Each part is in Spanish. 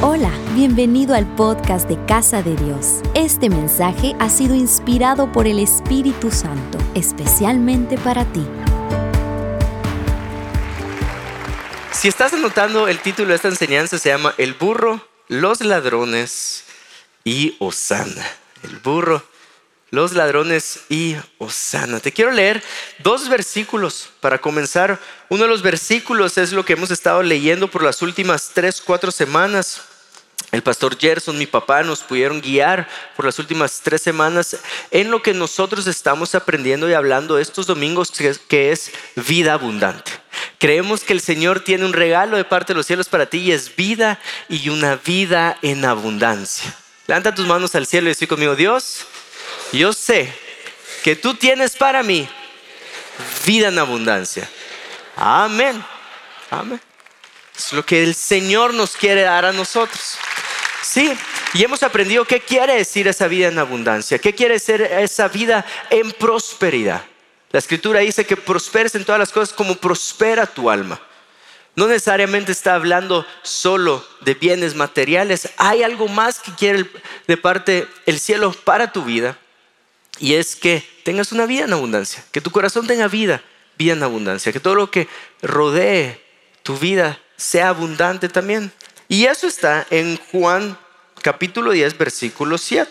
Hola, bienvenido al podcast de Casa de Dios. Este mensaje ha sido inspirado por el Espíritu Santo, especialmente para ti. Si estás anotando, el título de esta enseñanza se llama El burro, los ladrones y Osana. El burro, los ladrones y Osana. Te quiero leer dos versículos para comenzar. Uno de los versículos es lo que hemos estado leyendo por las últimas tres, cuatro semanas. El pastor Gerson, mi papá, nos pudieron guiar por las últimas tres semanas en lo que nosotros estamos aprendiendo y hablando estos domingos, que es vida abundante. Creemos que el Señor tiene un regalo de parte de los cielos para ti y es vida y una vida en abundancia. Levanta tus manos al cielo y decir conmigo, Dios, yo sé que tú tienes para mí vida en abundancia. Amén. Amén. Es lo que el Señor nos quiere dar a nosotros. Sí, y hemos aprendido qué quiere decir esa vida en abundancia, qué quiere decir esa vida en prosperidad. La escritura dice que prosperes en todas las cosas como prospera tu alma. No necesariamente está hablando solo de bienes materiales, hay algo más que quiere de parte el cielo para tu vida y es que tengas una vida en abundancia, que tu corazón tenga vida, vida en abundancia, que todo lo que rodee tu vida sea abundante también. Y eso está en Juan capítulo 10, versículo 7.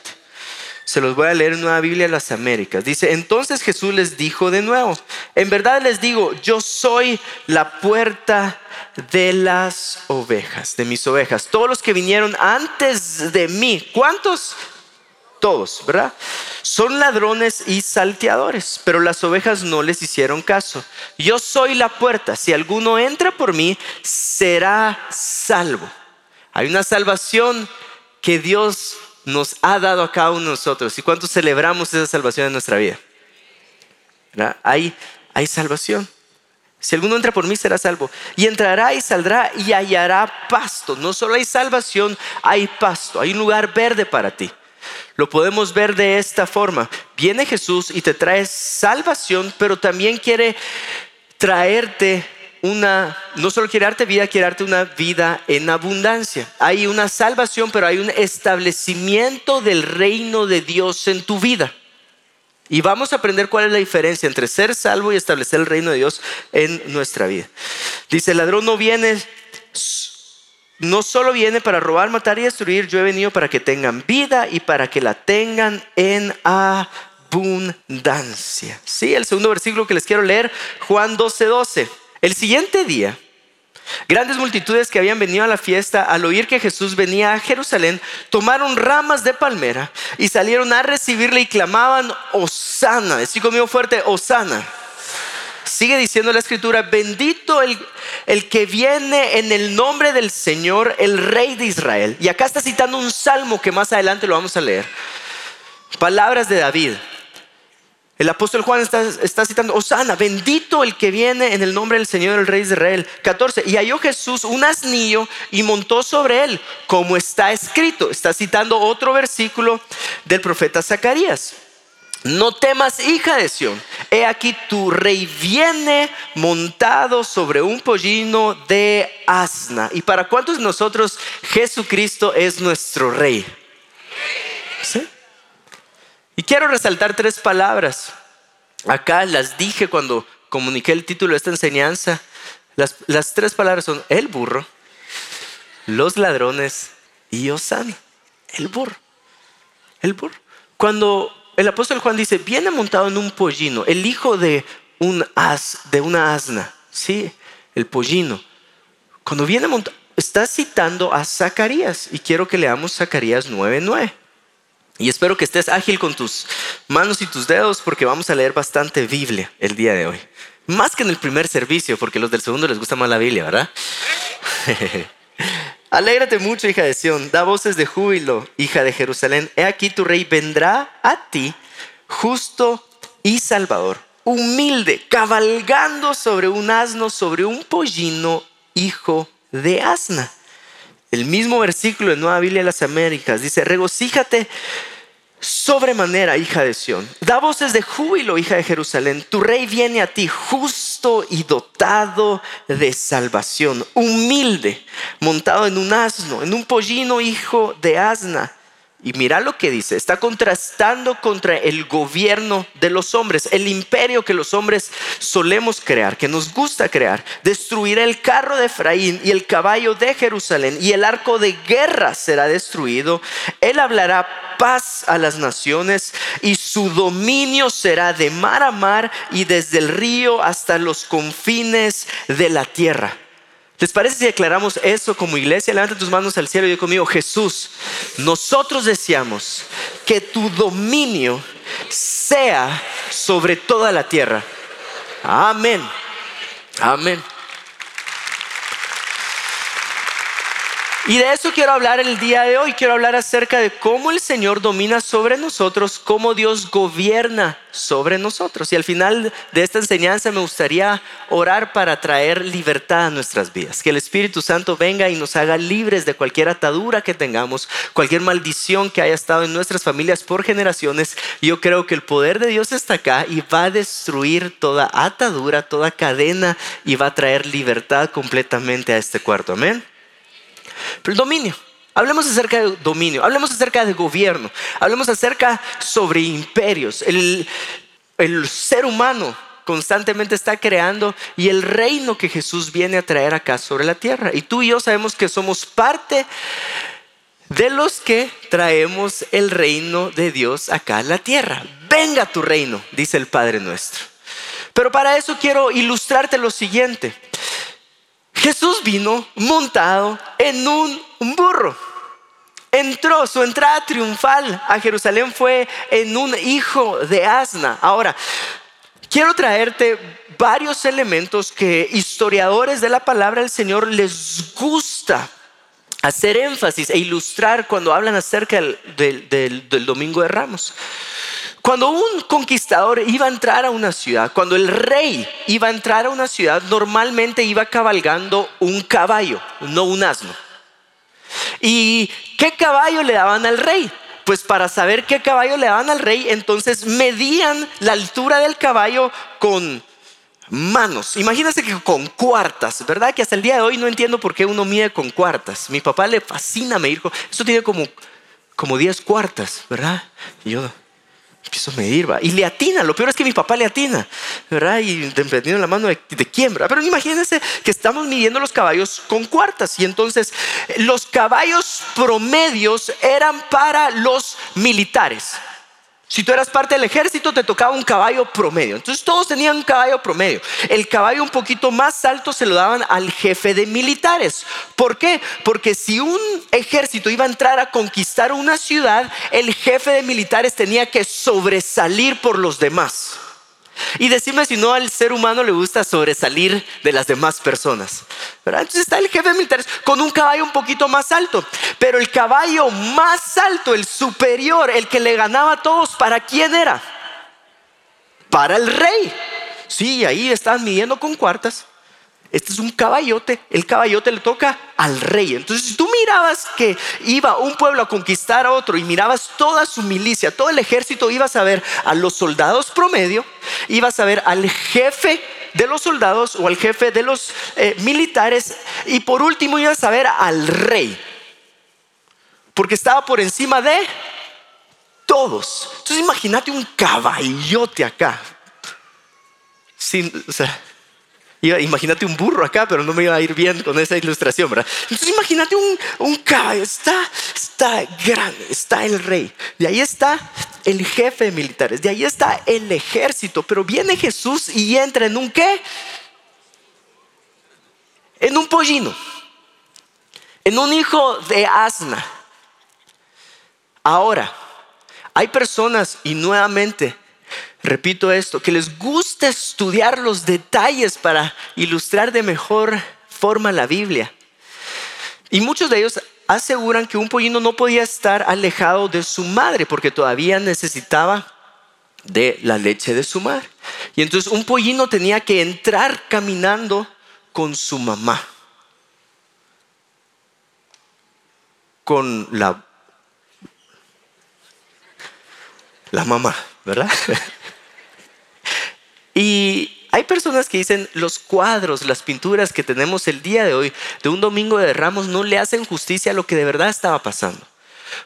Se los voy a leer en Nueva Biblia de las Américas. Dice, entonces Jesús les dijo de nuevo, en verdad les digo, yo soy la puerta de las ovejas, de mis ovejas. Todos los que vinieron antes de mí, ¿cuántos? Todos, ¿verdad? Son ladrones y salteadores, pero las ovejas no les hicieron caso. Yo soy la puerta, si alguno entra por mí, será salvo. Hay una salvación que Dios nos ha dado a cada uno de nosotros. ¿Y cuánto celebramos esa salvación en nuestra vida? Hay, hay salvación. Si alguno entra por mí será salvo. Y entrará y saldrá y hallará pasto. No solo hay salvación, hay pasto. Hay un lugar verde para ti. Lo podemos ver de esta forma. Viene Jesús y te trae salvación, pero también quiere traerte una, no solo quiere darte vida, quiere darte una vida en abundancia. Hay una salvación, pero hay un establecimiento del reino de Dios en tu vida. Y vamos a aprender cuál es la diferencia entre ser salvo y establecer el reino de Dios en nuestra vida. Dice, el ladrón no viene, no solo viene para robar, matar y destruir, yo he venido para que tengan vida y para que la tengan en abundancia. Sí, el segundo versículo que les quiero leer, Juan 12, 12. El siguiente día, grandes multitudes que habían venido a la fiesta, al oír que Jesús venía a Jerusalén, tomaron ramas de palmera y salieron a recibirle y clamaban, Osana, decir conmigo fuerte, Osana. Sigue diciendo la escritura, bendito el, el que viene en el nombre del Señor, el Rey de Israel. Y acá está citando un salmo que más adelante lo vamos a leer. Palabras de David. El apóstol Juan está, citando, Osana, bendito el que viene en el nombre del Señor, el Rey de Israel. 14. Y halló Jesús un asnillo y montó sobre él, como está escrito. Está citando otro versículo del profeta Zacarías. No temas, hija de Sión. He aquí tu rey viene montado sobre un pollino de asna. ¿Y para cuántos de nosotros Jesucristo es nuestro rey? Y quiero resaltar tres palabras. Acá las dije cuando comuniqué el título de esta enseñanza. Las, tres palabras son el burro, los ladrones y Osana. El burro. El burro. Cuando el apóstol Juan dice, viene montado en un pollino, el hijo de un as, de una asna, sí, el pollino. Cuando viene montado, está citando a Zacarías y quiero que leamos Zacarías 9:9. Y espero que estés ágil con tus manos y tus dedos porque vamos a leer bastante Biblia el día de hoy. Más que en el primer servicio, porque los del segundo les gusta más la Biblia, ¿verdad? Alégrate mucho, hija de Sión, da voces de júbilo, hija de Jerusalén. He aquí tu rey vendrá a ti, justo y salvador, humilde, cabalgando sobre un asno, sobre un pollino, hijo de asna. El mismo versículo en Nueva Biblia de las Américas dice, regocíjate, sobremanera, hija de Sión. Da voces de júbilo, hija de Jerusalén. Tu rey viene a ti justo y dotado de salvación, humilde, montado en un asno, en un pollino, hijo de asna. Y mira lo que dice, está contrastando contra el gobierno de los hombres, el imperio que los hombres solemos crear, que nos gusta crear. Destruirá el carro de Efraín y el caballo de Jerusalén y el arco de guerra será destruido. Él hablará paz a las naciones y su dominio será de mar a mar y desde el río hasta los confines de la tierra. ¿Les parece si declaramos eso como iglesia? Levanta tus manos al cielo y di conmigo, Jesús, nosotros deseamos que tu dominio sea sobre toda la tierra. Amén. Amén. Y de eso quiero hablar el día de hoy. Quiero hablar acerca de cómo el Señor domina sobre nosotros, cómo Dios gobierna sobre nosotros. Y al final de esta enseñanza me gustaría orar para traer libertad a nuestras vidas. Que el Espíritu Santo venga y nos haga libres de cualquier atadura que tengamos, cualquier maldición que haya estado en nuestras familias por generaciones. Yo creo que el poder de Dios está acá y va a destruir toda atadura, toda cadena y va a traer libertad completamente a este cuarto. Amén. Pero el dominio. Hablemos acerca de dominio, hablemos acerca de gobierno, hablemos acerca sobre imperios. El, el ser humano constantemente está creando y el reino que Jesús viene a traer acá sobre la tierra. Y tú y yo sabemos que somos parte de los que traemos el reino de Dios acá en la tierra. Venga tu reino, dice el Padre nuestro. Pero para eso quiero ilustrarte lo siguiente. Jesús vino montado en un burro. Entró, su entrada triunfal a Jerusalén fue en un hijo de asna. Ahora, quiero traerte varios elementos que historiadores de la palabra del Señor les gusta hacer énfasis e ilustrar cuando hablan acerca del, del Domingo de Ramos. Cuando un conquistador iba a entrar a una ciudad, cuando el rey iba a entrar a una ciudad, normalmente iba cabalgando un caballo, no un asno. ¿Y qué caballo le daban al rey? Pues para saber qué caballo le daban al rey, entonces medían la altura del caballo con manos. Imagínense que con cuartas, ¿verdad? Que hasta el día de hoy no entiendo por qué uno mide con cuartas. Mi papá le fascina me dijo, esto tiene como, como 10 cuartas, ¿verdad? Y yo, empiezo a medir, ¿va? Y le atina, lo peor es que mi papá le atina, ¿verdad? Y dependiendo la mano de, de ¿verdad? Pero imagínense que estamos midiendo los caballos con cuartas y entonces los caballos promedios eran para los militares. Si tú eras parte del ejército, te tocaba un caballo promedio. Entonces todos tenían un caballo promedio. El caballo un poquito más alto se lo daban al jefe de militares. ¿Por qué? Porque si un ejército iba a entrar a conquistar una ciudad, el jefe de militares tenía que sobresalir por los demás. Y decime si no al ser humano le gusta sobresalir de las demás personas. Entonces está el jefe de militares con un caballo un poquito más alto. Pero el caballo más alto, el superior, el que le ganaba a todos, ¿para quién era? Para el rey. Sí, ahí estaban midiendo con cuartas. Este es un caballote, el caballote le toca al rey. Entonces, si tú mirabas que iba un pueblo a conquistar a otro y mirabas toda su milicia, todo el ejército, ibas a ver a los soldados promedio, ibas a ver al jefe de los soldados o al jefe de los eh, militares y por último ibas a ver al rey, porque estaba por encima de todos. Entonces, imagínate un caballote acá. Sin, o sea, imagínate un burro acá, pero no me iba a ir bien con esa ilustración, ¿verdad? Entonces imagínate un, caballo, está, está grande, está el rey, de ahí está el jefe de militares, de ahí está el ejército, pero viene Jesús y entra en un qué? En un pollino, en un hijo de asna. Ahora, hay personas y nuevamente repito esto, que les gusta estudiar los detalles para ilustrar de mejor forma la Biblia. Y muchos de ellos aseguran que un pollino no podía estar alejado de su madre porque todavía necesitaba de la leche de su madre. Y entonces un pollino tenía que entrar caminando con su mamá. Con la la mamá, ¿verdad? y hay personas que dicen los cuadros, las pinturas que tenemos el día de hoy de un domingo de ramos no le hacen justicia a lo que de verdad estaba pasando.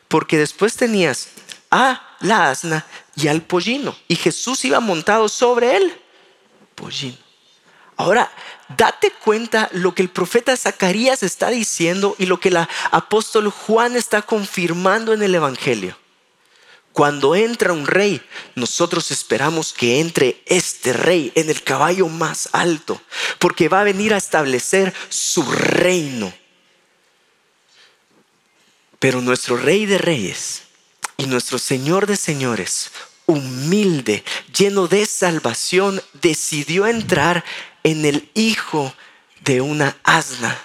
Porque después tenías a la asna y al pollino. Y Jesús iba montado sobre él. Pollino. Ahora, date cuenta lo que el profeta Zacarías está diciendo y lo que el apóstol Juan está confirmando en el Evangelio. Cuando entra un rey, nosotros esperamos que entre este rey en el caballo más alto, porque va a venir a establecer su reino. Pero nuestro rey de reyes y nuestro señor de señores, humilde, lleno de salvación, decidió entrar en el hijo de una asna.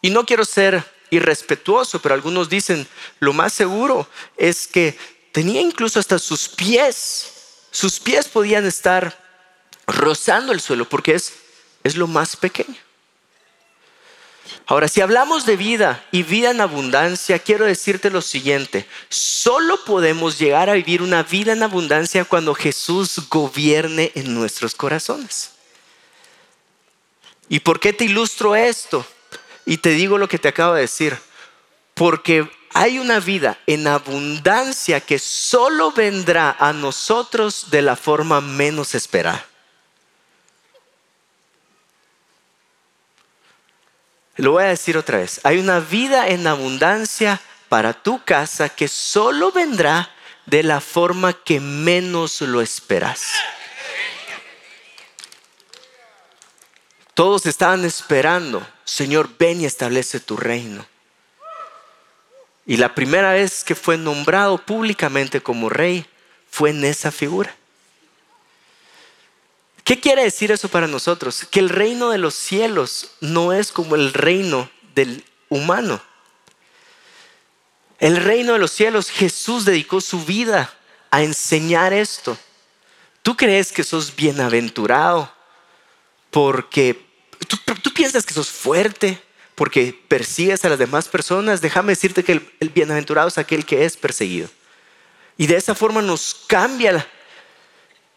Y no quiero ser irrespetuoso, pero algunos dicen, lo más seguro es que tenía incluso hasta sus pies, sus pies podían estar rozando el suelo porque es, es lo más pequeño. Ahora, si hablamos de vida y vida en abundancia, quiero decirte lo siguiente, solo podemos llegar a vivir una vida en abundancia cuando Jesús gobierne en nuestros corazones. ¿Y por qué te ilustro esto? Y te digo lo que te acabo de decir, porque hay una vida en abundancia que solo vendrá a nosotros de la forma menos esperada. Lo voy a decir otra vez. Hay una vida en abundancia para tu casa que solo vendrá de la forma que menos lo esperas. Todos estaban esperando, Señor, ven y establece tu reino. Y la primera vez que fue nombrado públicamente como rey fue en esa figura. ¿Qué quiere decir eso para nosotros? Que el reino de los cielos no es como el reino del humano. El reino de los cielos, Jesús dedicó su vida a enseñar esto. ¿Tú crees que sos bienaventurado porque tú, piensas que sos fuerte porque persigues a las demás personas? Déjame decirte que el, bienaventurado es aquel que es perseguido. Y de esa forma nos cambia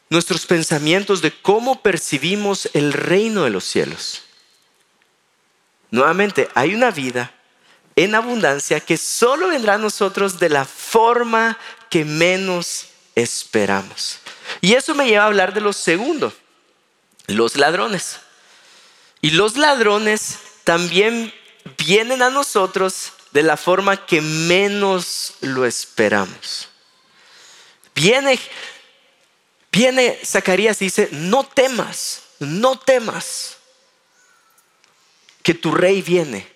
nuestros pensamientos de cómo percibimos el reino de los cielos. Nuevamente, hay una vida en abundancia que solo vendrá a nosotros de la forma que menos esperamos. Y eso me lleva a hablar de lo segundo, los ladrones. Y los ladrones también vienen a nosotros de la forma que menos lo esperamos. Viene Viene Zacarías dice, no temas, no temas, que tu rey viene.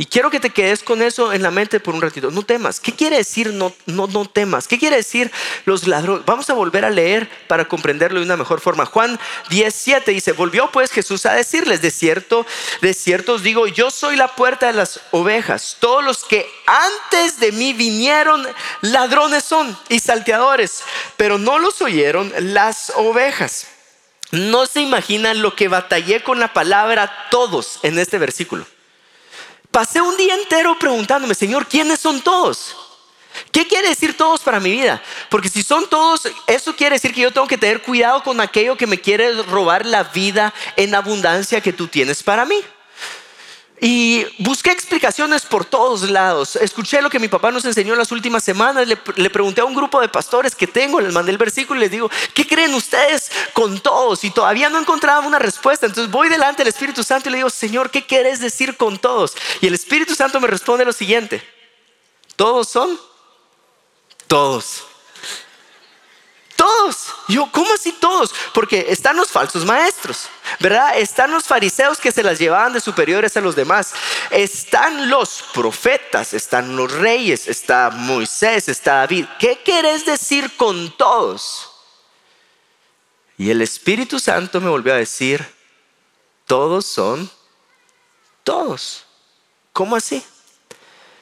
Y quiero que te quedes con eso en la mente por un ratito. No temas. ¿Qué quiere decir no, no, no temas? ¿Qué quiere decir los ladrones? Vamos a volver a leer para comprenderlo de una mejor forma. Juan 17 dice, volvió pues Jesús a decirles, de cierto, de cierto os digo, yo soy la puerta de las ovejas. Todos los que antes de mí vinieron, ladrones son y salteadores, pero no los oyeron las ovejas. No se imaginan lo que batallé con la palabra todos en este versículo. Pasé un día entero preguntándome, Señor, ¿quiénes son todos? ¿Qué quiere decir todos para mi vida? Porque si son todos, eso quiere decir que yo tengo que tener cuidado con aquello que me quiere robar la vida en abundancia que tú tienes para mí. Y busqué explicaciones por todos lados. Escuché lo que mi papá nos enseñó en las últimas semanas. Le, pregunté a un grupo de pastores que tengo, les mandé el versículo y les digo, ¿qué creen ustedes con todos? Y todavía no encontraba una respuesta. Entonces voy delante del Espíritu Santo y le digo, Señor, ¿qué quieres decir con todos? Y el Espíritu Santo me responde lo siguiente. ¿Todos son? Todos. Todos. Yo, ¿cómo así todos? Porque están los falsos maestros, ¿verdad? Están los fariseos que se las llevaban de superiores a los demás. Están los profetas, están los reyes, está Moisés, está David. ¿Qué querés decir con todos? Y el Espíritu Santo me volvió a decir, todos son todos. ¿Cómo así?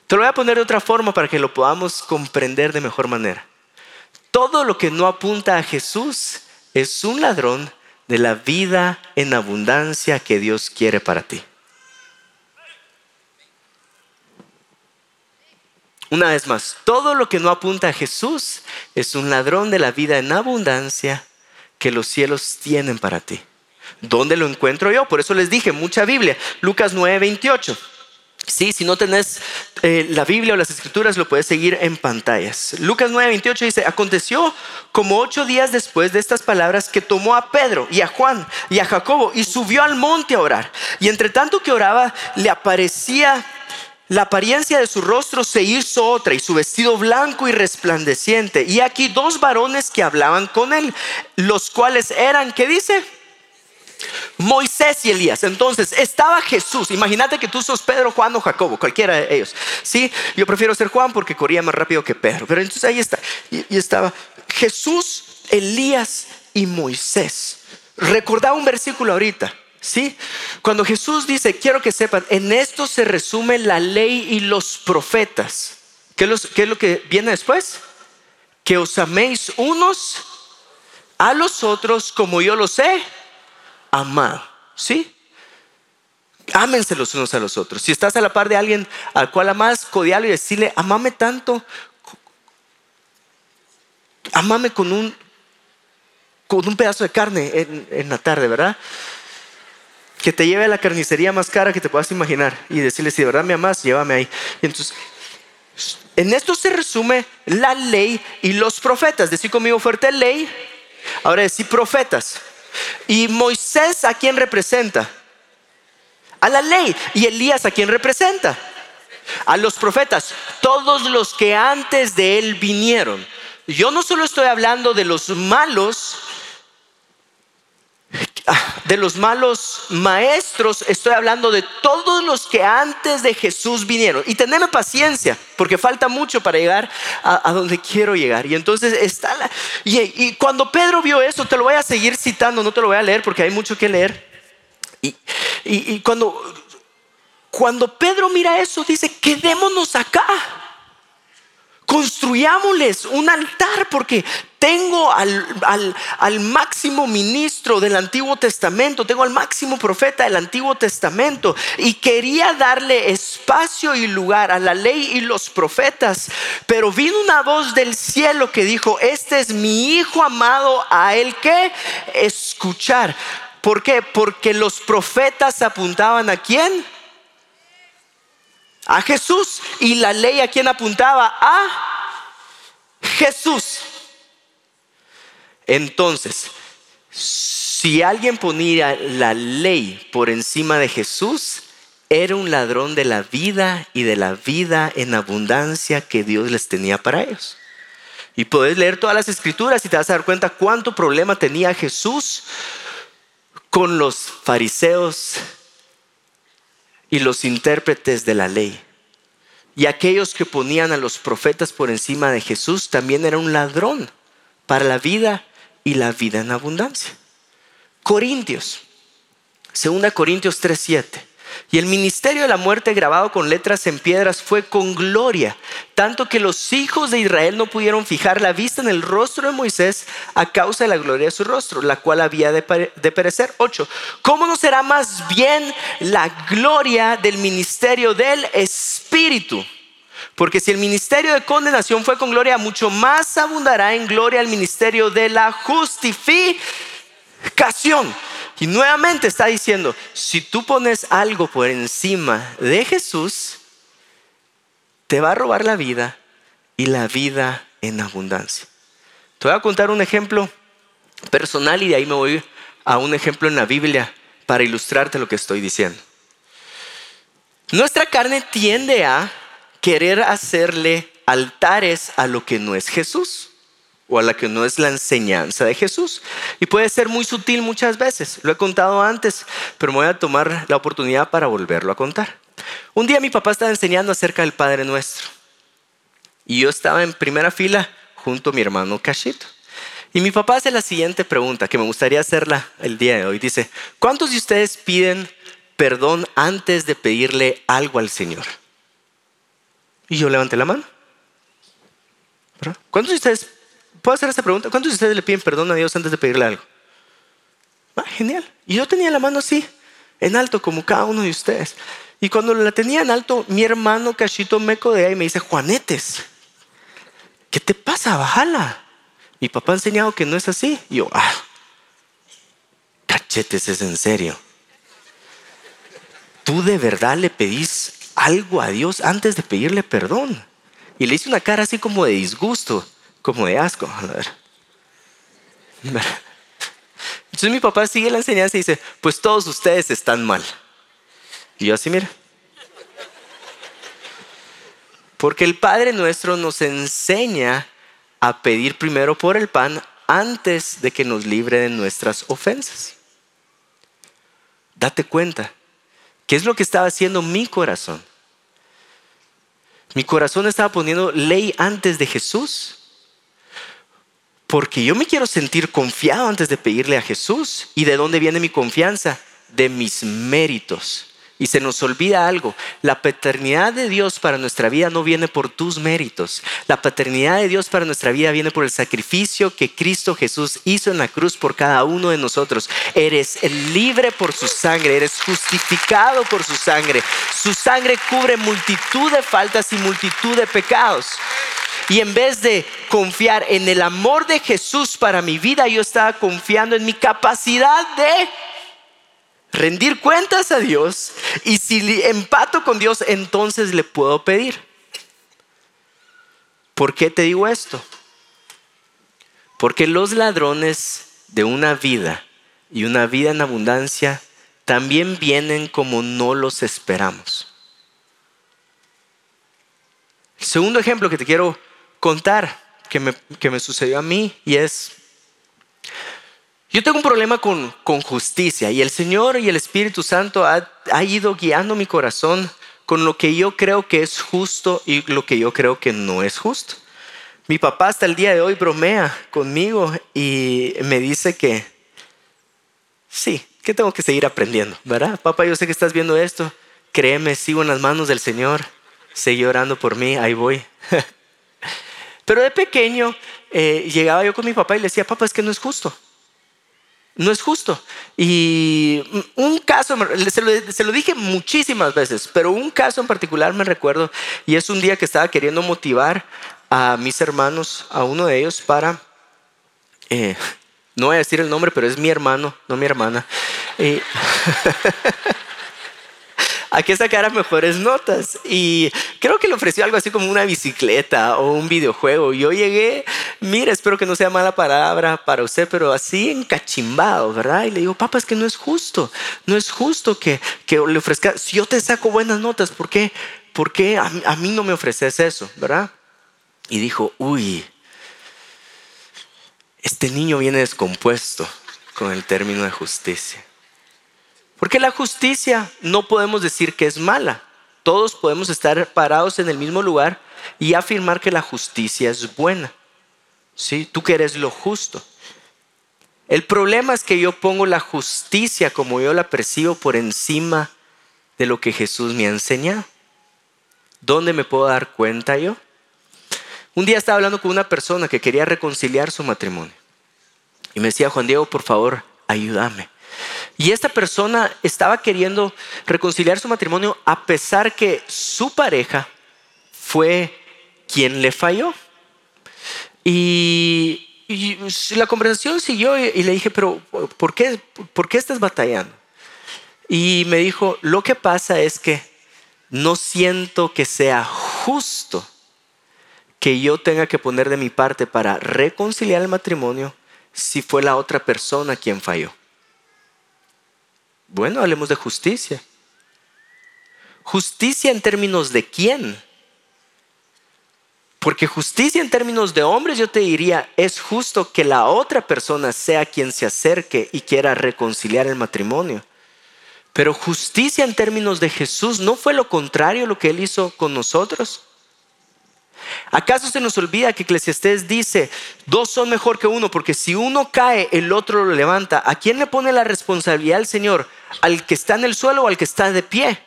Te lo voy a poner de otra forma para que lo podamos comprender de mejor manera. Todo lo que no apunta a Jesús es un ladrón de la vida en abundancia que Dios quiere para ti. Una vez más, todo lo que no apunta a Jesús es un ladrón de la vida en abundancia que los cielos tienen para ti. ¿Dónde lo encuentro yo? Por eso les dije, mucha Biblia. Lucas 9, 28. Sí, si no tenés eh, la Biblia o las escrituras, lo puedes seguir en pantallas. Lucas 9, 28 dice, aconteció como ocho días después de estas palabras que tomó a Pedro y a Juan y a Jacobo y subió al monte a orar. Y entre tanto que oraba, le aparecía la apariencia de su rostro se hizo otra y su vestido blanco y resplandeciente. Y aquí dos varones que hablaban con él, los cuales eran, ¿qué dice? Moisés y Elías. Entonces estaba Jesús. Imagínate que tú sos Pedro, Juan o Jacobo, cualquiera de ellos. Sí, yo prefiero ser Juan porque corría más rápido que Pedro. Pero entonces ahí está. Y, estaba Jesús, Elías y Moisés. Recordaba un versículo ahorita. ¿Sí? Cuando Jesús dice, quiero que sepan, en esto se resume la ley y los profetas. ¿Qué es, lo que viene después? Que os améis unos a los otros como yo los he amado. ¿Sí? Ámense los unos a los otros. Si estás a la par de alguien al cual amas, codiarlo y decirle, amame tanto, amame con un, con un pedazo de carne en, en la tarde, ¿verdad? que te lleve a la carnicería más cara que te puedas imaginar y decirle, si de verdad me amas, llévame ahí. entonces, en esto se resume la ley y los profetas. Decir conmigo fuerte ley, ahora decir profetas. Y Moisés a quién representa? A la ley. Y Elías a quién representa? A los profetas. Todos los que antes de él vinieron. Yo no solo estoy hablando de los malos, de los malos maestros, estoy hablando de todos los que antes de Jesús vinieron. Y teneme paciencia, porque falta mucho para llegar a, donde quiero llegar. Y entonces está la... Y, cuando Pedro vio eso, te lo voy a seguir citando, no te lo voy a leer porque hay mucho que leer. Y, y cuando, cuando Pedro mira eso, dice, quedémonos acá. Construyámosles un altar porque tengo al, máximo ministro del Antiguo Testamento, tengo al máximo profeta del Antiguo Testamento y quería darle espacio y lugar a la ley y los profetas, pero vino una voz del cielo que dijo, este es mi hijo amado a él que escuchar. ¿Por qué? Porque los profetas apuntaban a quién? A Jesús. ¿Y la ley a quién apuntaba? A Jesús. Entonces, si alguien ponía la ley por encima de Jesús, era un ladrón de la vida y de la vida en abundancia que Dios les tenía para ellos. Y puedes leer todas las escrituras y te vas a dar cuenta cuánto problema tenía Jesús con los fariseos y los intérpretes de la ley. Y aquellos que ponían a los profetas por encima de Jesús también era un ladrón para la vida y la vida en abundancia. Corintios, 2 Corintios 3:7. Y el ministerio de la muerte grabado con letras en piedras fue con gloria, tanto que los hijos de Israel no pudieron fijar la vista en el rostro de Moisés a causa de la gloria de su rostro, la cual había de, perecer. 8. ¿Cómo no será más bien la gloria del ministerio del Espíritu? Porque si el ministerio de condenación fue con gloria, mucho más abundará en gloria el ministerio de la justificación. Y nuevamente está diciendo, si tú pones algo por encima de Jesús, te va a robar la vida y la vida en abundancia. Te voy a contar un ejemplo personal y de ahí me voy a un ejemplo en la Biblia para ilustrarte lo que estoy diciendo. Nuestra carne tiende a querer hacerle altares a lo que no es Jesús o a la que no es la enseñanza de Jesús. Y puede ser muy sutil muchas veces. Lo he contado antes, pero me voy a tomar la oportunidad para volverlo a contar. Un día mi papá estaba enseñando acerca del Padre Nuestro. Y yo estaba en primera fila junto a mi hermano Cachito. Y mi papá hace la siguiente pregunta que me gustaría hacerla el día de hoy. Dice, ¿cuántos de ustedes piden perdón antes de pedirle algo al Señor? Y yo levanté la mano. ¿Cuántos de ustedes, puedo hacer esta pregunta? ¿Cuántos de ustedes le piden perdón a Dios antes de pedirle algo? Ah, genial. Y yo tenía la mano así, en alto, como cada uno de ustedes. Y cuando la tenía en alto, mi hermano Cachito me codea y me dice, Juanetes, ¿qué te pasa? Bájala. Mi papá ha enseñado que no es así. Y yo, ah, cachetes, es en serio. ¿Tú de verdad le pedís algo a Dios antes de pedirle perdón? Y le hice una cara así como de disgusto, como de asco. A ver. Entonces mi papá sigue la enseñanza y dice, pues todos ustedes están mal. Y yo así, mira. Porque el Padre nuestro nos enseña a pedir primero por el pan antes de que nos libre de nuestras ofensas. Date cuenta, ¿qué es lo que estaba haciendo mi corazón? Mi corazón estaba poniendo ley antes de Jesús. Porque yo me quiero sentir confiado antes de pedirle a Jesús. ¿Y de dónde viene mi confianza? De mis méritos. Y se nos olvida algo, la paternidad de Dios para nuestra vida no viene por tus méritos. La paternidad de Dios para nuestra vida viene por el sacrificio que Cristo Jesús hizo en la cruz por cada uno de nosotros. Eres libre por su sangre, eres justificado por su sangre. Su sangre cubre multitud de faltas y multitud de pecados. Y en vez de confiar en el amor de Jesús para mi vida, yo estaba confiando en mi capacidad de rendir cuentas a Dios y si empato con Dios, entonces le puedo pedir. ¿Por qué te digo esto? Porque los ladrones de una vida y una vida en abundancia también vienen como no los esperamos. El segundo ejemplo que te quiero contar que me, que me sucedió a mí y es yo tengo un problema con, justicia y el Señor y el Espíritu Santo ha, ha ido guiando mi corazón con lo que yo creo que es justo y lo que yo creo que no es justo. Mi papá hasta el día de hoy bromea conmigo y me dice que sí, que tengo que seguir aprendiendo, ¿verdad? Papá, yo sé que estás viendo esto, créeme, sigo en las manos del Señor, sigue orando por mí, ahí voy. Pero de pequeño eh, llegaba yo con mi papá y le decía, papá, es que no es justo. No es justo. Y un caso, se lo, dije muchísimas veces, pero un caso en particular me recuerdo, y es un día que estaba queriendo motivar a mis hermanos, a uno de ellos, para, eh, no voy a decir el nombre, pero es mi hermano, no mi hermana. Eh, a que sacara mejores notas. Y creo que le ofreció algo así como una bicicleta o un videojuego. Yo llegué, mira, espero que no sea mala palabra para usted, pero así encachimbado, ¿verdad? Y le digo, papá, es que no es justo, no es justo que, que le ofrezca, si yo te saco buenas notas, ¿por qué, por qué a, a mí no me ofreces eso, ¿verdad? Y dijo, uy, este niño viene descompuesto con el término de justicia. Porque la justicia no podemos decir que es mala. Todos podemos estar parados en el mismo lugar y afirmar que la justicia es buena. ¿Sí? Tú que eres lo justo. El problema es que yo pongo la justicia como yo la percibo por encima de lo que Jesús me ha enseñado. ¿Dónde me puedo dar cuenta yo? Un día estaba hablando con una persona que quería reconciliar su matrimonio. Y me decía, Juan Diego, por favor, ayúdame. Y esta persona estaba queriendo reconciliar su matrimonio a pesar que su pareja fue quien le falló. Y, la conversación siguió y, le dije, pero ¿por qué, ¿por qué estás batallando? Y me dijo, lo que pasa es que no siento que sea justo que yo tenga que poner de mi parte para reconciliar el matrimonio si fue la otra persona quien falló. Bueno, hablemos de justicia. Justicia en términos de quién. Porque justicia en términos de hombres, yo te diría, es justo que la otra persona sea quien se acerque y quiera reconciliar el matrimonio. Pero justicia en términos de Jesús no fue lo contrario lo que Él hizo con nosotros. ¿Acaso se nos olvida que Eclesiastés dice, dos son mejor que uno, porque si uno cae, el otro lo levanta? ¿A quién le pone la responsabilidad el Señor? ¿Al que está en el suelo o al que está de pie?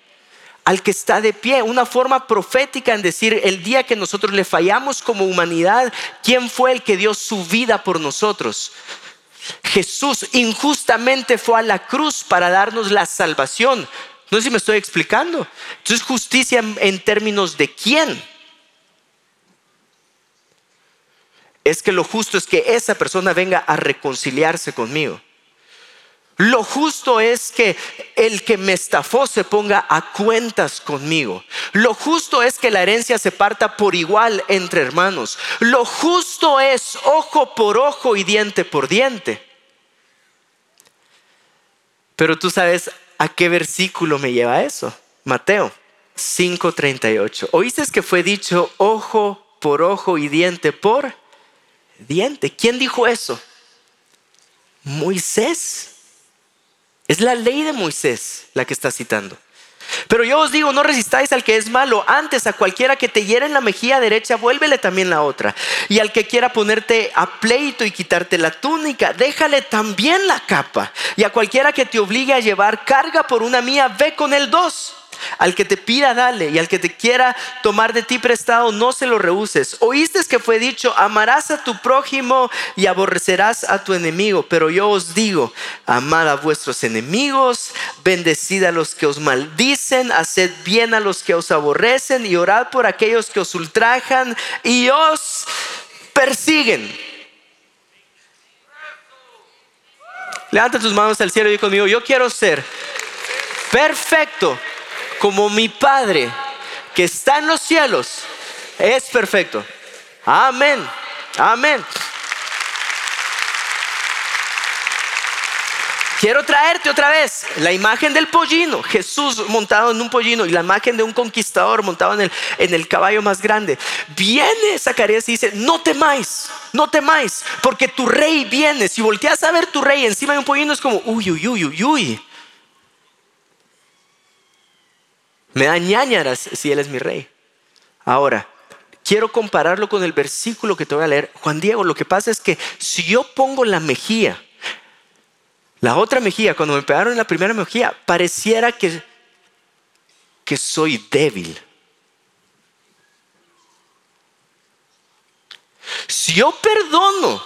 Al que está de pie, una forma profética en decir, el día que nosotros le fallamos como humanidad, ¿quién fue el que dio su vida por nosotros? Jesús injustamente fue a la cruz para darnos la salvación, No sé si me estoy explicando. Entonces, justicia en, términos de quién. Es que lo justo es que esa persona venga a reconciliarse conmigo. Lo justo es que el que me estafó se ponga a cuentas conmigo. Lo justo es que la herencia se parta por igual entre hermanos. Lo justo es ojo por ojo y diente por diente. Pero tú sabes a qué versículo me lleva eso. Mateo 5:38. Oíste que fue dicho ojo por ojo y diente por diente. ¿Quién dijo eso? Moisés. Es la ley de Moisés la que está citando. Pero yo os digo, no resistáis al que es malo, antes a cualquiera que te hiera en la mejilla derecha, vuélvele también la otra. Y al que quiera ponerte a pleito y quitarte la túnica, déjale también la capa. Y a cualquiera que te obligue a llevar carga por una mía, ve con él dos. Al que te pida, dale. Y al que te quiera tomar de ti prestado, no se lo rehuses. Oíste que fue dicho, amarás a tu prójimo y aborrecerás a tu enemigo. Pero yo os digo, amad a vuestros enemigos, bendecid a los que os maldicen, haced bien a los que os aborrecen y orad por aquellos que os ultrajan y os persiguen. Levanta tus manos al cielo y conmigo, yo quiero ser perfecto como mi Padre que está en los cielos es perfecto. Amén. Amén. Quiero traerte otra vez la imagen del pollino, Jesús montado en un pollino y la imagen de un conquistador montado en el, en el caballo más grande. Viene Zacarías y dice, no temáis, no temáis, porque tu rey viene. Si volteas a ver tu rey encima de un pollino es como, uy, uy, uy, uy, uy. Me da ñañaras si Él es mi rey. Ahora, quiero compararlo con el versículo que te voy a leer. Juan Diego, lo que pasa es que si yo pongo la mejilla, la otra mejilla, cuando me pegaron en la primera mejilla, pareciera que, que soy débil. Si yo perdono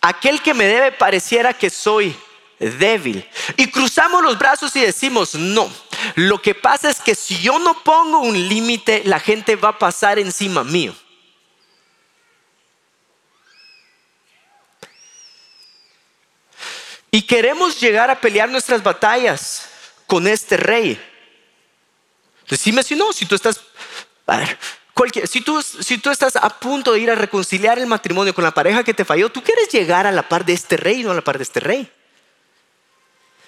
aquel que me debe, pareciera que soy débil. Y cruzamos los brazos y decimos, no, lo que pasa es que si yo no pongo un límite, la gente va a pasar encima mío. Y queremos llegar a pelear nuestras batallas con este rey. Decime si no, si tú estás... A si tú estás a punto de ir a reconciliar el matrimonio con la pareja que te falló, tú quieres llegar a la par de este rey, no a la par de este rey.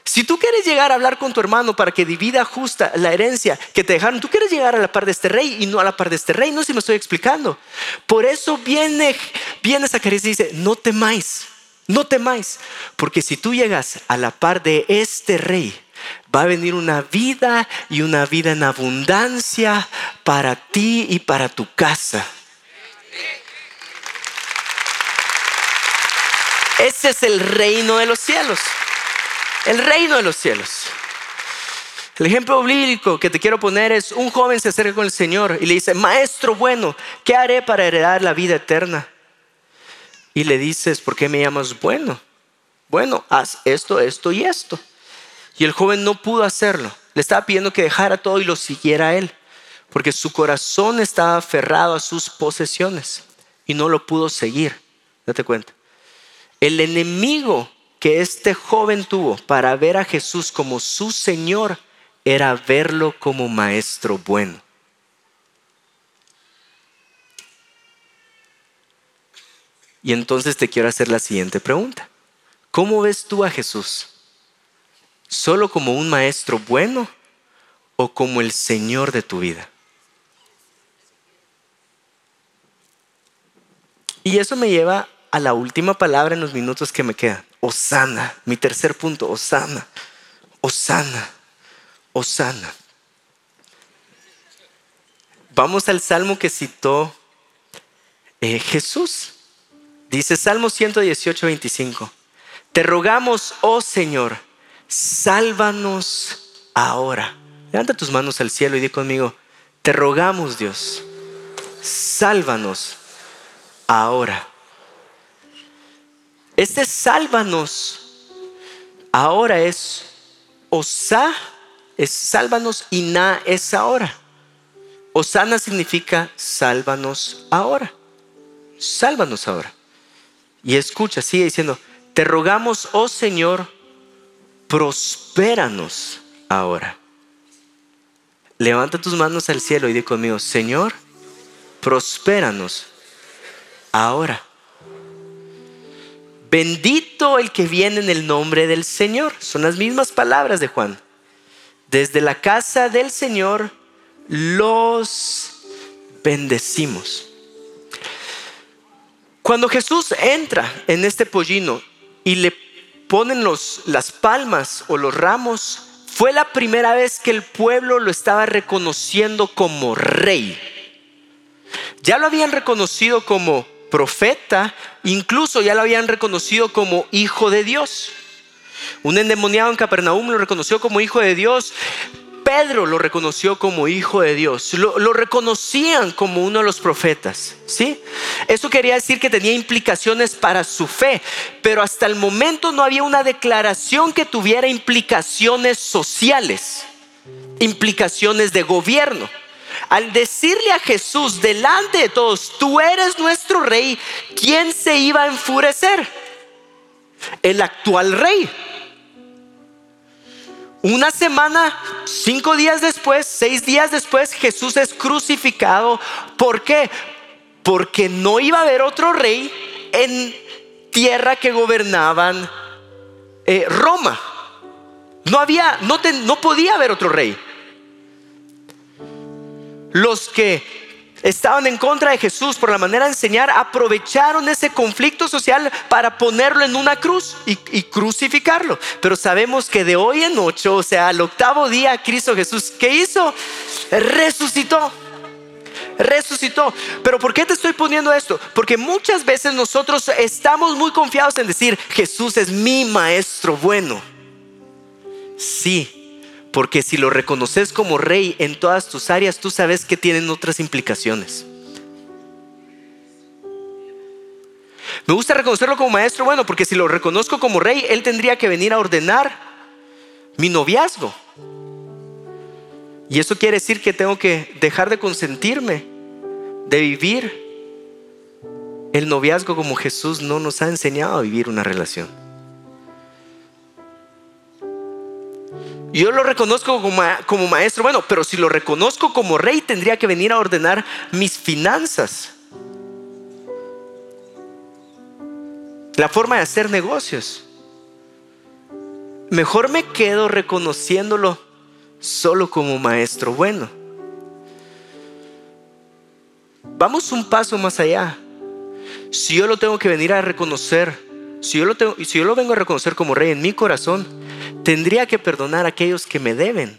Si tú quieres llegar a hablar con tu hermano para que divida justa la herencia que te dejaron, tú quieres llegar a la par de este rey y no a la par de este rey. No sé si me estoy explicando. Por eso viene, viene Zacarías y dice, no temáis, no temáis. Porque si tú llegas a la par de este rey, va a venir una vida y una vida en abundancia para ti y para tu casa. Ese es el reino de los cielos el reino de los cielos. El ejemplo bíblico que te quiero poner es un joven se acerca con el Señor y le dice, maestro bueno, ¿qué haré para heredar la vida eterna? Y le dices, ¿por qué me llamas bueno? Bueno, haz esto, esto y esto. Y el joven no pudo hacerlo. Le estaba pidiendo que dejara todo y lo siguiera a él, porque su corazón estaba aferrado a sus posesiones y no lo pudo seguir. Date cuenta. El enemigo que este joven tuvo para ver a Jesús como su Señor era verlo como maestro bueno. Y entonces te quiero hacer la siguiente pregunta. ¿Cómo ves tú a Jesús? ¿Solo como un maestro bueno o como el Señor de tu vida? Y eso me lleva a la última palabra en los minutos que me quedan. Osana, mi tercer punto, Osana, Osana, Osana. Vamos al salmo que citó eh, Jesús. Dice Salmo 118, 25. Te rogamos, oh Señor, sálvanos ahora. Levanta tus manos al cielo y di conmigo, te rogamos Dios, sálvanos ahora. Este sálvanos ahora es Osa es sálvanos y na es ahora. Osana significa sálvanos ahora. Sálvanos ahora. Y escucha, sigue diciendo, te rogamos, oh Señor, prospéranos ahora. Levanta tus manos al cielo y di conmigo, Señor, prospéranos ahora. Bendito el que viene en el nombre del Señor. Son las mismas palabras de Juan. Desde la casa del Señor los bendecimos. Cuando Jesús entra en este pollino y le ponen los, las palmas o los ramos, fue la primera vez que el pueblo lo estaba reconociendo como rey. Ya lo habían reconocido como profeta, incluso ya lo habían reconocido como hijo de Dios. Un endemoniado en Capernaum lo reconoció como hijo de Dios. Pedro lo reconoció como hijo de Dios. Lo, reconocían como uno de los profetas. ¿sí? Eso quería decir que tenía implicaciones para su fe. Pero hasta el momento no había una declaración que tuviera implicaciones sociales, implicaciones de gobierno. Al decirle a Jesús delante de todos, tú eres nuestro rey, ¿quién se iba a enfurecer? El actual rey. Una semana, cinco días después, seis días después, Jesús es crucificado. ¿Por qué? Porque no iba a haber otro rey en tierra que gobernaban eh, Roma. No había, no, no podía haber otro rey los que estaban en contra de Jesús por la manera de enseñar, aprovecharon ese conflicto social para ponerlo en una cruz y, crucificarlo. Pero sabemos que de hoy en ocho, o sea, al octavo día, Cristo Jesús, ¿qué hizo? Resucitó. Resucitó. Pero ¿por qué te estoy poniendo esto? Porque muchas veces nosotros estamos muy confiados en decir, Jesús es mi maestro bueno. Sí, porque si lo reconoces como rey en todas tus áreas, tú sabes que tienen otras implicaciones. Me gusta reconocerlo como maestro, bueno, porque si lo reconozco como rey, él tendría que venir a ordenar mi noviazgo. Y eso quiere decir que tengo que dejar de consentirme, de vivir el noviazgo como Jesús no nos ha enseñado a vivir una relación. Yo lo reconozco como, maestro, bueno, pero si lo reconozco como rey, tendría que venir a ordenar mis finanzas. La forma de hacer negocios. Mejor me quedo reconociéndolo solo como maestro bueno. Vamos un paso más allá. Si yo lo tengo que venir a reconocer, si yo lo, tengo, si yo lo vengo a reconocer como rey en mi corazón, tendría que perdonar a aquellos que me deben.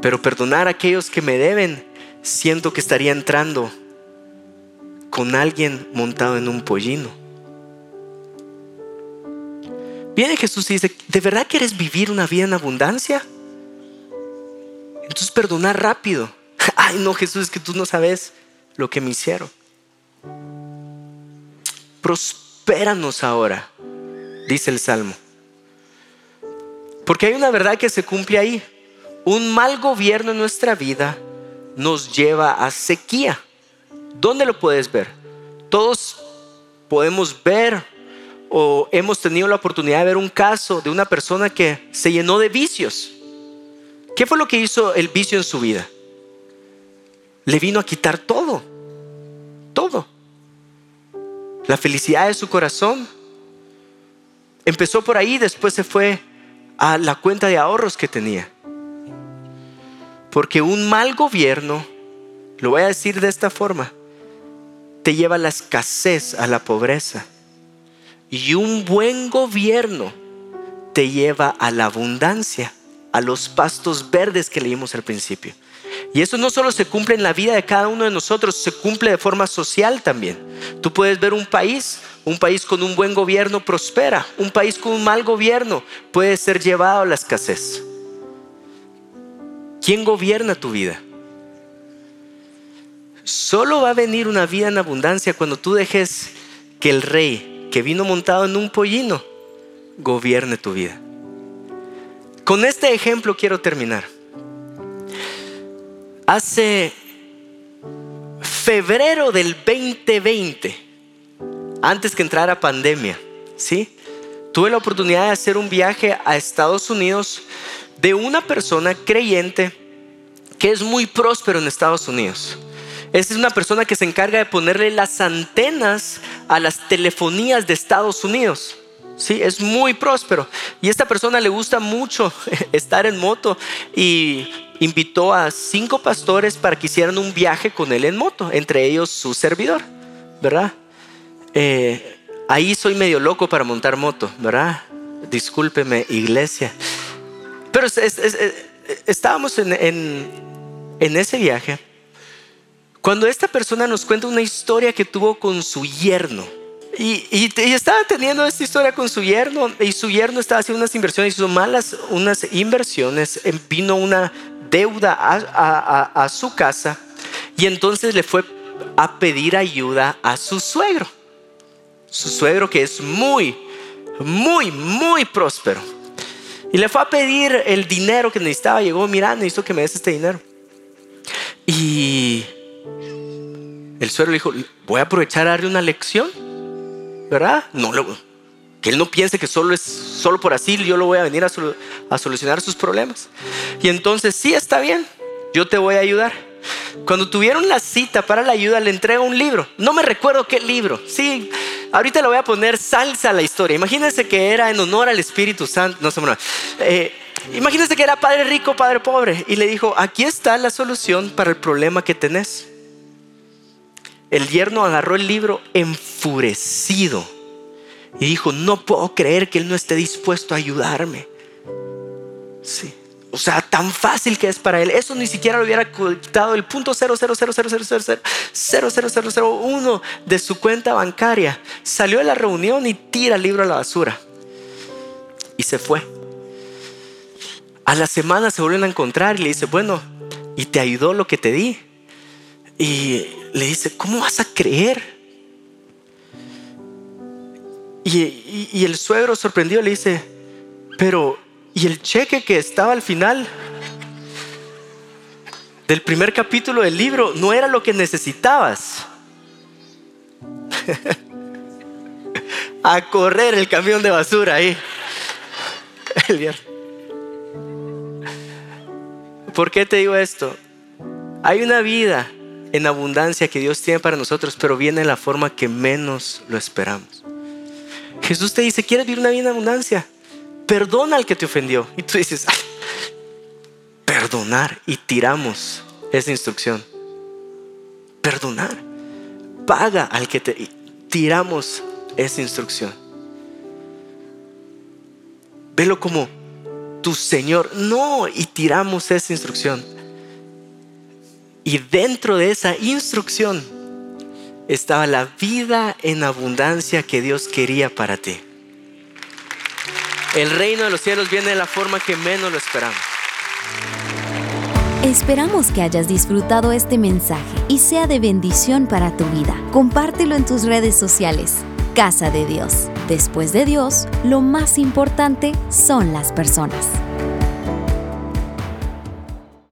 Pero perdonar a aquellos que me deben, siento que estaría entrando con alguien montado en un pollino. Viene Jesús y dice, ¿de verdad quieres vivir una vida en abundancia? Entonces perdonar rápido. Ay, no, Jesús, es que tú no sabes lo que me hicieron prospéranos ahora, dice el Salmo. Porque hay una verdad que se cumple ahí. Un mal gobierno en nuestra vida nos lleva a sequía. ¿Dónde lo puedes ver? Todos podemos ver o hemos tenido la oportunidad de ver un caso de una persona que se llenó de vicios. ¿Qué fue lo que hizo el vicio en su vida? Le vino a quitar todo la felicidad de su corazón. Empezó por ahí, después se fue a la cuenta de ahorros que tenía. Porque un mal gobierno, lo voy a decir de esta forma, te lleva a la escasez, a la pobreza. Y un buen gobierno te lleva a la abundancia, a los pastos verdes que leímos al principio. Y eso no solo se cumple en la vida de cada uno de nosotros, se cumple de forma social también. Tú puedes ver un país, un país con un buen gobierno prospera, un país con un mal gobierno puede ser llevado a la escasez. ¿Quién gobierna tu vida? Solo va a venir una vida en abundancia cuando tú dejes que el rey que vino montado en un pollino gobierne tu vida. Con este ejemplo quiero terminar. Hace febrero del 2020, antes que entrara pandemia, ¿sí? Tuve la oportunidad de hacer un viaje a Estados Unidos de una persona creyente que es muy próspero en Estados Unidos. Esa es una persona que se encarga de ponerle las antenas a las telefonías de Estados Unidos. Sí, es muy próspero. Y esta persona le gusta mucho estar en moto y invitó a cinco pastores para que hicieran un viaje con él en moto, entre ellos su servidor, ¿verdad? Eh, ahí soy medio loco para montar moto, ¿verdad? Discúlpeme, iglesia. Pero estábamos en, en ese viaje cuando esta persona nos cuenta una historia que tuvo con su yerno. Y, estaba teniendo esta historia con su yerno y su yerno estaba haciendo unas inversiones, hizo malas unas inversiones, em, vino una deuda a, su casa y entonces le fue a pedir ayuda a su suegro. Su suegro que es muy, muy, muy próspero. Y le fue a pedir el dinero que necesitaba. Llegó, mira, necesito que me des este dinero. Y el suegro le dijo, voy a aprovechar a darle una lección, ¿verdad? No, que él no piense que solo es solo por así yo lo voy a venir a, solucionar sus problemas. Y entonces, sí, está bien, yo te voy a ayudar. Cuando tuvieron la cita para la ayuda, le entrega un libro. No me recuerdo qué libro. Sí, ahorita le voy a poner salsa a la historia. Imagínense que era en honor al Espíritu Santo. No sé, bueno, eh, imagínense que era padre rico, padre pobre. Y le dijo: Aquí está la solución para el problema que tenés. El yerno agarró el libro enfurecido y dijo, no puedo creer que él no esté dispuesto a ayudarme. Sí. O sea, tan fácil que es para él. Eso ni siquiera lo hubiera quitado el punto 000000001 de su cuenta bancaria. Salió de la reunión y tira el libro a la basura. Y se fue. A la semana se vuelven a encontrar y le dice, bueno, ¿y te ayudó lo que te di? Y le dice, ¿cómo vas a creer? Y, el suegro sorprendido le dice, pero ¿y el cheque que estaba al final del primer capítulo del libro no era lo que necesitabas? a correr el camión de basura ahí. ¿Por qué te digo esto? Hay una vida en abundancia que Dios tiene para nosotros, pero viene en la forma que menos lo esperamos. Jesús te dice, ¿quieres vivir una vida en abundancia? Perdona al que te ofendió. Y tú dices, perdonar. Y tiramos esa instrucción. Perdonar. Paga al que te... tiramos esa instrucción. Velo como tu Señor. No, y tiramos esa instrucción. Y dentro de esa instrucción estaba la vida en abundancia que Dios quería para ti. El reino de los cielos viene de la forma que menos lo esperamos. Esperamos que hayas disfrutado este mensaje y sea de bendición para tu vida. Compártelo en tus redes sociales. Casa de Dios. Después de Dios, lo más importante son las personas.